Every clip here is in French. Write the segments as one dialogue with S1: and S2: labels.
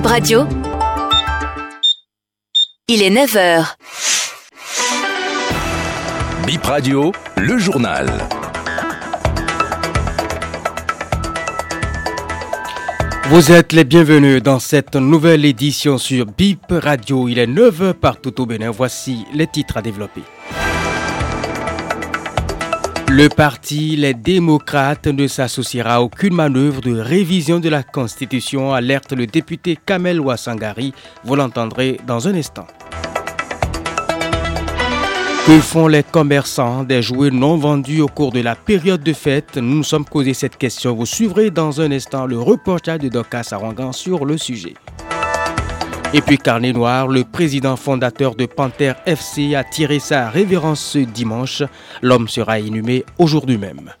S1: Bip Radio. Il est 9h.
S2: Bip Radio, le journal.
S3: Vous êtes les bienvenus dans cette nouvelle édition sur Bip Radio. Il est 9h partout au Bénin. Voici les titres à développer. Le parti Les démocrates ne s'associera à aucune manœuvre de révision de la Constitution, alerte le député Kamel Ouassangari. Vous l'entendrez dans un instant. Que font les commerçants des jouets non vendus au cours de la période de fête? Nous nous sommes posé cette question. Vous suivrez dans un instant le reportage de Doka Sarangan sur le sujet. Et puis Carnet Noir, le président fondateur de Panther FC a tiré sa révérence ce dimanche. L'homme sera inhumé aujourd'hui même.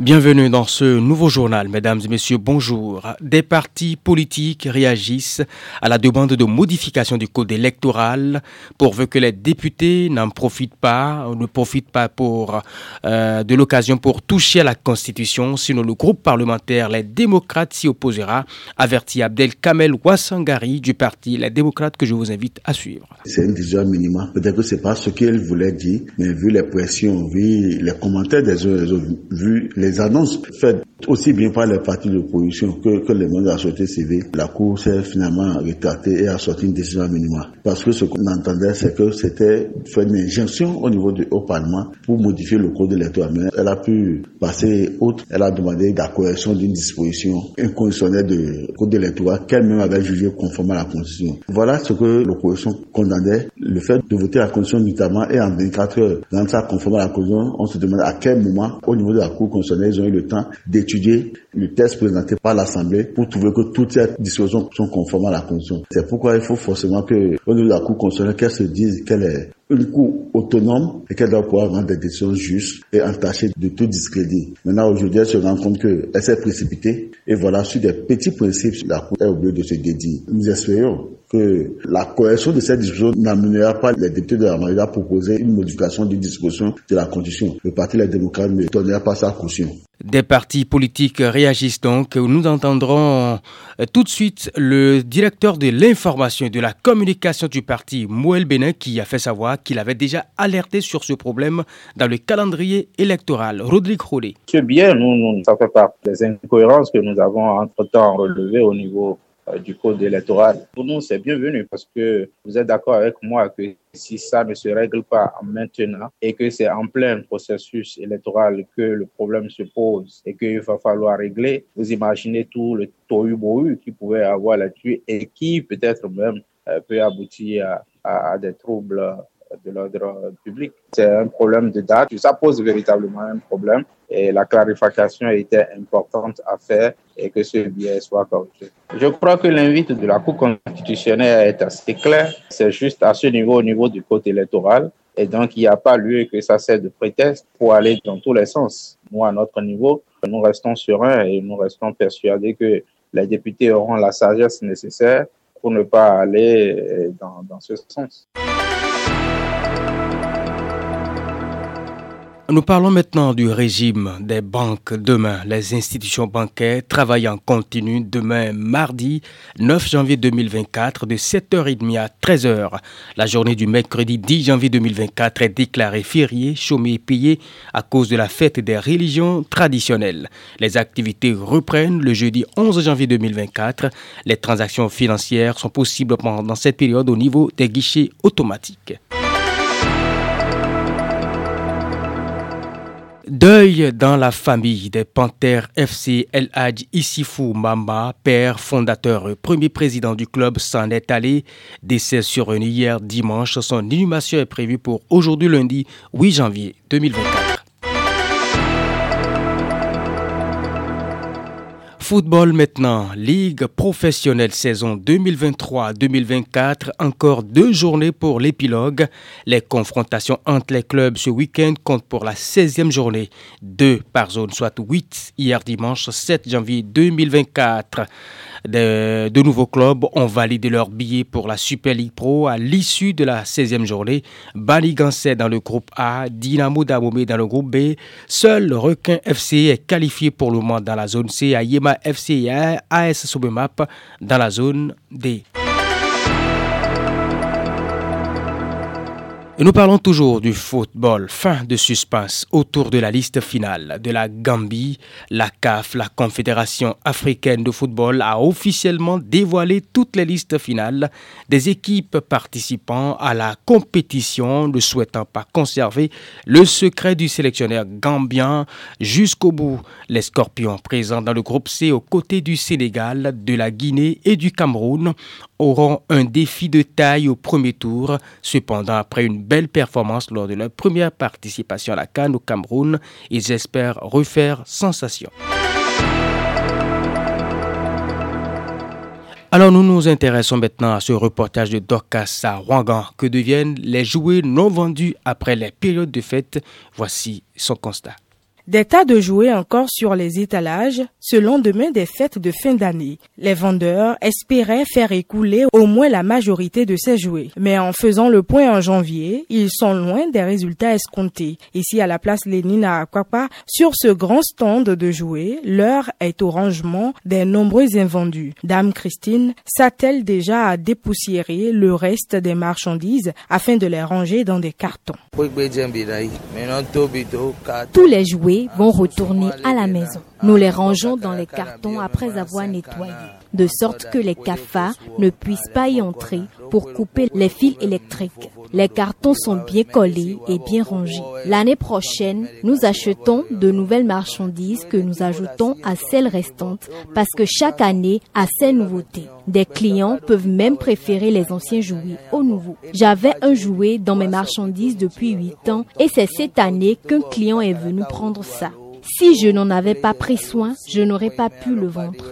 S3: Bienvenue dans ce nouveau journal, mesdames et messieurs, bonjour. Des partis politiques réagissent à la demande de modification du code électoral pourvu que les députés n'en profitent pas, ne profitent pas pour, euh, de l'occasion pour toucher à la Constitution, sinon le groupe parlementaire Les démocrates s'y opposera, avertit Abdel Kamel Ouassangari du parti Les démocrates que je vous invite à suivre.
S4: C'est une décision minimum. Peut-être que c'est pas ce qu'elle voulait dire, mais vu les pressions, vu les commentaires des uns vu les les annonces faites aussi bien par les partis d'opposition que, que les membres de la société civile, la Cour s'est finalement rétractée et a sorti une décision minimale. Parce que ce qu'on entendait, c'est que c'était faire une injonction au niveau du Haut Parlement pour modifier le code électoral. Mais elle a pu passer outre. Elle a demandé la correction d'une disposition inconditionnelle du code électoral qu'elle-même avait jugé conforme à la Constitution. Voilà ce que l'opposition condamnait. Le fait de voter la Constitution notamment et en 24 heures, dans ça conforme à la Constitution, on se demande à quel moment, au niveau de la Cour constitutionnelle, ils ont eu le temps d'étudier le test présenté par l'Assemblée pour trouver que toutes ces dispositions sont conformes à la Constitution. C'est pourquoi il faut forcément que, au niveau de la Cour constitutionnelle, qu'elle se dise qu'elle est une cour autonome et qu'elle doit pouvoir rendre des décisions justes et entachées de tout discrédit. Maintenant, aujourd'hui, elle se rend compte qu'elle s'est précipitée et voilà, sur des petits principes, la cour est obligée de se dédier. Nous espérons que la correction de cette disposition n'amènera pas les députés de la majorité à proposer une modification d'une disposition de la Constitution. Le Parti des démocrates ne donnera pas sa caution.
S3: Des partis politiques réagissent donc. Nous entendrons euh, tout de suite le directeur de l'information et de la communication du parti, Mouel Benin, qui a fait savoir qu'il avait déjà alerté sur ce problème dans le calendrier électoral. Rodrigue Rodé.
S5: C'est bien, nous, nous, ça fait partie des incohérences que nous avons entre-temps relevées au niveau du code électoral. Pour nous, c'est bienvenu parce que vous êtes d'accord avec moi que si ça ne se règle pas maintenant et que c'est en plein processus électoral que le problème se pose et qu'il va falloir régler, vous imaginez tout le tohu-bohu qui pouvait avoir là-dessus et qui peut-être même euh, peut aboutir à, à des troubles de l'ordre public. C'est un problème de date. Ça pose véritablement un problème et la clarification était importante à faire et que ce biais soit corrigé. Je crois que l'invite de la Cour constitutionnelle est assez clair. C'est juste à ce niveau, au niveau du code électoral. Et donc, il n'y a pas lieu que ça serve de prétexte pour aller dans tous les sens. Nous, à notre niveau, nous restons sereins et nous restons persuadés que les députés auront la sagesse nécessaire pour ne pas aller dans, dans ce sens.
S3: Nous parlons maintenant du régime des banques demain. Les institutions bancaires travaillent en continu demain mardi 9 janvier 2024 de 7h30 à 13h. La journée du mercredi 10 janvier 2024 est déclarée fériée, chômée et payée à cause de la fête des religions traditionnelles. Les activités reprennent le jeudi 11 janvier 2024. Les transactions financières sont possibles pendant cette période au niveau des guichets automatiques. Deuil dans la famille des Panthères FC El Hadj Issifou Mamba, père fondateur, premier président du club, s'en est allé. Décès survenu hier dimanche. Son inhumation est prévue pour aujourd'hui lundi 8 janvier 2024. Football maintenant, Ligue professionnelle saison 2023-2024, encore deux journées pour l'épilogue. Les confrontations entre les clubs ce week-end comptent pour la 16e journée, deux par zone, soit 8 hier dimanche 7 janvier 2024. De, nouveaux clubs ont validé leur billet pour la Super League Pro à l'issue de la 16e journée. Baligancet dans le groupe A, Dynamo Damomé dans le groupe B. Seul Requin FC est qualifié pour le moment dans la zone C à Yema FC et AS Soubemap dans la zone D. nous parlons toujours du football. Fin de suspense autour de la liste finale de la Gambie. La CAF, la Confédération africaine de football, a officiellement dévoilé toutes les listes finales des équipes participant à la compétition, ne souhaitant pas conserver le secret du sélectionneur gambien jusqu'au bout. Les Scorpions présents dans le groupe C aux côtés du Sénégal, de la Guinée et du Cameroun auront un défi de taille au premier tour. Cependant, après une belle performance lors de leur première participation à la Cannes au Cameroun. Ils espèrent refaire sensation. Alors nous nous intéressons maintenant à ce reportage de Dorcas à. Que deviennent les jouets non vendus après les périodes de fête? Voici son constat.
S1: Des tas de jouets encore sur les étalages ce lendemain des fêtes de fin d'année. Les vendeurs espéraient faire écouler au moins la majorité de ces jouets. Mais en faisant le point en janvier, ils sont loin des résultats escomptés. Ici à la place Lénine à Akwapa, sur ce grand stand de jouets, l'heure est au rangement des nombreux invendus. Dame Christine s'attelle déjà à dépoussiérer le reste des marchandises afin de les ranger dans des cartons.
S6: Tous les jouets vont retourner à la maison. Nous les rangeons dans les cartons après avoir nettoyé, de sorte que les cafards ne puissent pas y entrer pour couper les fils électriques. Les cartons sont bien collés et bien rangés. L'année prochaine, nous achetons de nouvelles marchandises que nous ajoutons à celles restantes parce que chaque année a ses nouveautés. Des clients peuvent même préférer les anciens jouets aux nouveaux. J'avais un jouet dans mes marchandises depuis 8 ans et c'est cette année qu'un client est venu prendre ça. Si je n'en avais pas pris soin, je n'aurais pas pu le vendre.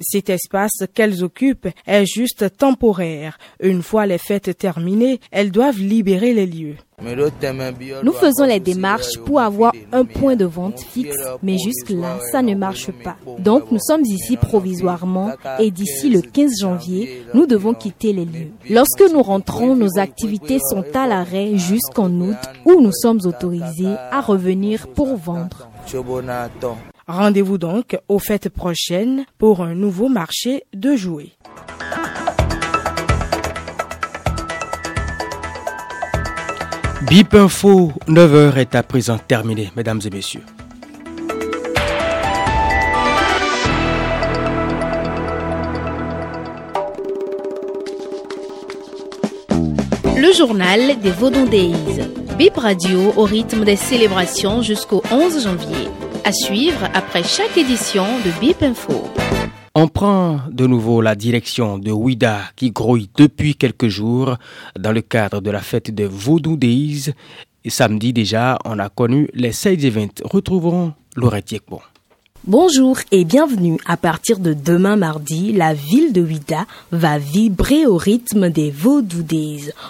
S1: Cet espace qu'elles occupent est juste temporaire. Une fois les fêtes terminées, elles doivent libérer les lieux.
S6: Nous faisons les démarches pour avoir un point de vente fixe, mais jusque-là, ça ne marche pas. Donc, nous sommes ici provisoirement et d'ici le 15 janvier, nous devons quitter les lieux. Lorsque nous rentrons, nos activités sont à l'arrêt jusqu'en août où nous sommes autorisés à revenir pour vendre.
S1: Rendez-vous donc aux fêtes prochaines pour un nouveau marché de jouets.
S3: Bip Info, 9h est à présent terminé, mesdames et messieurs.
S7: Le journal des Vaudon Days. Bip Radio au rythme des célébrations jusqu'au 11 janvier. À suivre après chaque édition de BIP Info.
S3: On prend de nouveau la direction de Ouida qui grouille depuis quelques jours dans le cadre de la fête de Voodoo Days. Et samedi déjà, on a connu les Side Events. Retrouvons Laurette Yekbo.
S8: Bonjour et bienvenue. À partir de demain mardi, la ville de Ouida va vibrer au rythme des Vaudou.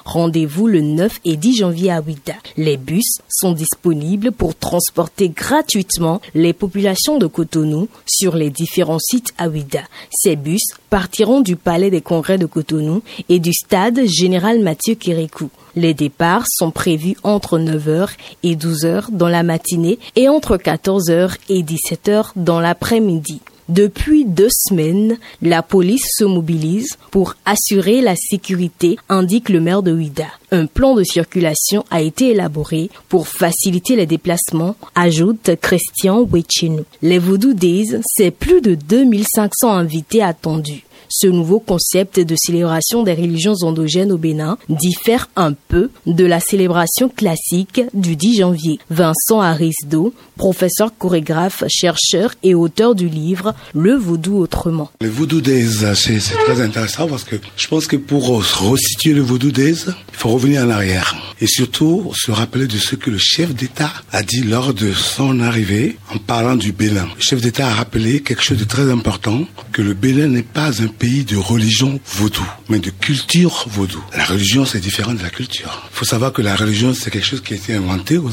S8: Rendez-vous le 9 et 10 janvier à Ouida. Les bus sont disponibles pour transporter gratuitement les populations de Cotonou sur les différents sites à Ouida. Ces bus partiront du Palais des Congrès de Cotonou et du stade Général Mathieu Kérékou. Les départs sont prévus entre 9h et 12h dans la matinée et entre 14h et 17h dans l'après-midi. Depuis deux semaines, la police se mobilise pour assurer la sécurité, indique le maire de Ouida. Un plan de circulation a été élaboré pour faciliter les déplacements, ajoute Christian Wechino. Les Voodoo Days, c'est plus de 2500 invités attendus. Ce nouveau concept de célébration des religions endogènes au Bénin diffère un peu de la célébration classique du 10 janvier. Vincent Arisdo, professeur chorégraphe, chercheur et auteur du livre Le Vaudou autrement.
S9: Le Vaudou Days, c'est très intéressant parce que je pense que pour resituer le Vaudou Days, il faut revenir en arrière et surtout se rappeler de ce que le chef d'État a dit lors de son arrivée en parlant du Bénin. Le chef d'État a rappelé quelque chose de très important, que le Bénin n'est pas un pays de religion vaudou, mais de culture vaudou. La religion, c'est différent de la culture. Il faut savoir que la religion, c'est quelque chose qui a été inventé aux,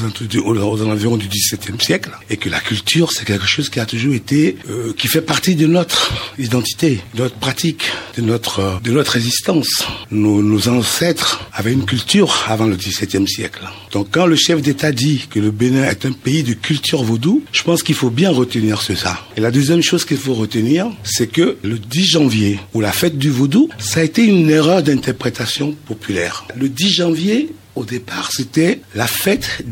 S9: environs du XVIIe siècle et que la culture, c'est quelque chose qui a toujours été, euh, qui fait partie de notre identité, de notre pratique, de notre, euh, de notre existence. Nos, nos ancêtres avaient une culture avant le XVIIe siècle. Donc quand le chef d'État dit que le Bénin est un pays de culture vaudou, je pense qu'il faut bien retenir ce ça. Et la deuxième chose qu'il faut retenir, c'est que le 10 janvier, ou la fête du vaudou, ça a été une erreur d'interprétation populaire. Le 10 janvier, au départ, c'était la fête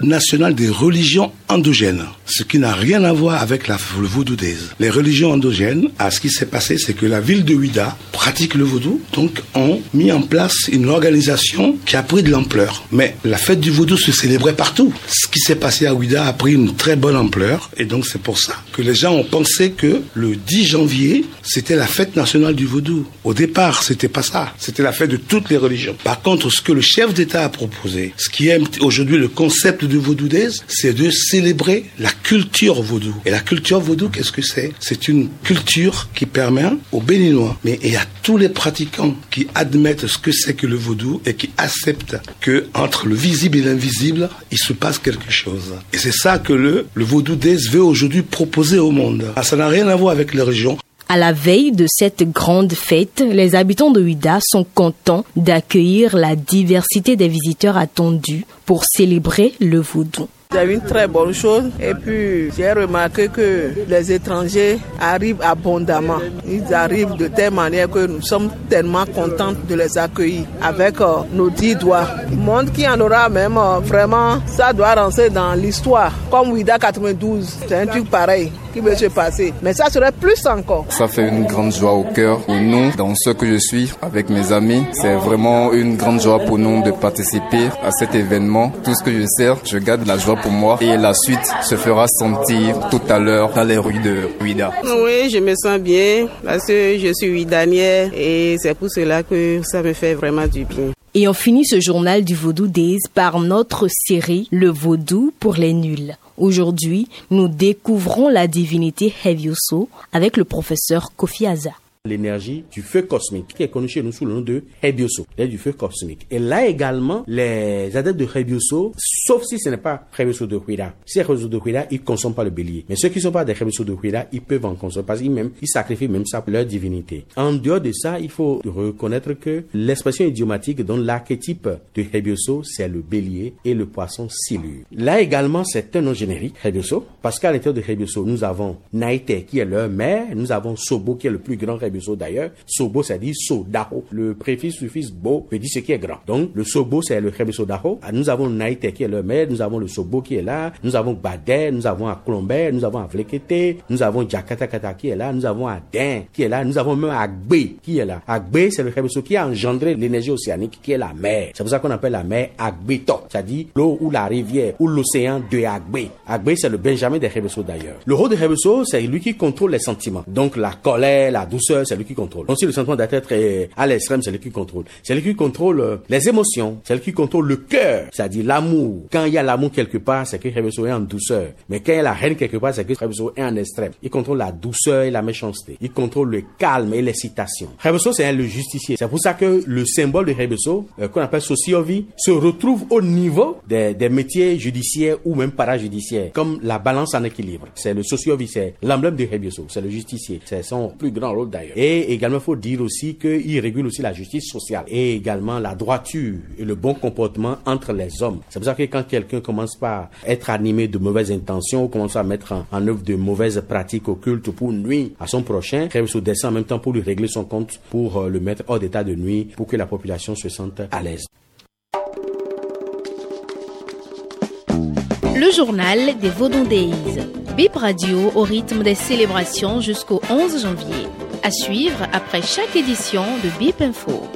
S9: nationale des religions endogènes, ce qui n'a rien à voir avec le vaudou. Les religions endogènes, à ce qui s'est passé, c'est que la ville de Ouida pratique le vaudou, donc ont mis en place une organisation qui a pris de l'ampleur. Mais la fête du vaudou se célébrait partout. Ce qui s'est passé à Ouida a pris une très bonne ampleur, et donc c'est pour ça que les gens ont pensé que le 10 janvier, c'était la fête nationale du vaudou. Au départ, c'était pas ça. C'était la fête de toutes les religions. Par contre, ce que le chef d'État a proposé, ce qui est aujourd'hui le concept de vaudou c'est de célébrer la culture vaudou. Et la culture vaudou, qu'est-ce que c'est? C'est une culture qui permet aux Béninois, mais et à tous les pratiquants qui admettent ce que c'est que le vaudou et qui acceptent que entre le visible et l'invisible, il se passe quelque chose. Et c'est ça que le, le vaudou veut aujourd'hui proposer au monde. Ah, ça n'a rien à voir avec les régions.
S8: À la veille de cette grande fête, les habitants de Huida sont contents d'accueillir la diversité des visiteurs attendus pour célébrer le vaudou.
S10: C'est une très bonne chose. Et puis, j'ai remarqué que les étrangers arrivent abondamment. Ils arrivent de telle manière que nous sommes tellement contents de les accueillir avec euh, nos dix doigts. Monde qui en aura même, euh, vraiment, ça doit rentrer dans l'histoire. Comme Ouida 92, c'est un truc pareil qui veut se passer. Mais ça serait plus encore.
S11: Ça fait une grande joie au cœur pour nous, dans ce que je suis avec mes amis. C'est vraiment une grande joie pour nous de participer à cet événement. Tout ce que je sais, je garde la joie pour moi et la suite se fera sentir tout à l'heure dans les rues de Ouida.
S12: Oui, je me sens bien parce que je suis Ouidanière et c'est pour cela que ça me fait vraiment du bien.
S8: Et on finit ce journal du Vaudou Days par notre série Le Vaudou pour les nuls. Aujourd'hui, nous découvrons la divinité Hevioso avec le professeur Kofi Aza
S13: l'énergie du feu cosmique, qui est connu chez nous sous le nom de Hebioso, du feu cosmique. Et là également, les adeptes de Hebioso, sauf si ce n'est pas Hebioso de Huida. Si Hebioso de Huida, ils ne consomment pas le bélier. Mais ceux qui ne sont pas des Hebioso de Huida, ils peuvent en consommer parce qu'ils même, ils sacrifient même ça pour leur divinité. En dehors de ça, il faut reconnaître que l'expression idiomatique dont l'archétype de Hebioso, c'est le bélier et le poisson silure. Là également, c'est un nom générique, Hebioso, parce qu'à l'intérieur de Hebioso, nous avons Naïte qui est leur mère, nous avons Sobo qui est le plus grand d'ailleurs. Sobo, ça dit Sodaho. Le préfixe suffixe bo veut dire ce qui est grand. Donc, le Sobo, c'est le Rebeso Daho. Ah, nous avons Naïte qui est le maire, nous avons le Sobo qui est là, nous avons Badé, nous avons Aklombe, nous avons Avlekete, nous avons Kata qui est là, nous avons Adin qui est là, nous avons même Agbe qui est là. Agbe, c'est le Rebeso qui a engendré l'énergie océanique qui est la mer. C'est pour ça qu'on appelle la mer Agbeto. C'est-à-dire l'eau ou la rivière ou l'océan de Agbe. Agbe, c'est le Benjamin des Rebeso d'ailleurs. Le rôle de Rebeso, c'est lui qui contrôle les sentiments. Donc, la colère, la douceur, c'est lui qui contrôle. Donc si le sentiment d'être à l'extrême, c'est lui qui contrôle. C'est lui qui contrôle euh, les émotions, c'est lui qui contrôle le cœur, c'est-à-dire l'amour. Quand il y a l'amour quelque part, c'est que Rebeso est en douceur. Mais quand il y a la haine quelque part, c'est que Rebeso est en extrême. Il contrôle la douceur et la méchanceté. Il contrôle le calme et l'excitation. Rebeso, c'est le justicier. C'est pour ça que le symbole de Rebeso, euh, qu'on appelle sociovi, se retrouve au niveau des, des métiers judiciaires ou même parajudiciaires, comme la balance en équilibre. C'est le sociovi, c'est l'emblème de Rebeso, c'est le justicier. C'est son plus grand rôle d'ailleurs. Et également, il faut dire aussi qu'il régule aussi la justice sociale et également la droiture et le bon comportement entre les hommes. C'est pour ça que quand quelqu'un commence par être animé de mauvaises intentions ou commence à mettre en, œuvre de mauvaises pratiques occultes pour nuire à son prochain, se descend en même temps pour lui régler son compte, pour euh, le mettre hors d'état de nuit, pour que la population se sente à l'aise.
S7: Le journal des Vaudon Days. Bip Radio au rythme des célébrations jusqu'au 11 janvier. À suivre après chaque édition de BIP Info.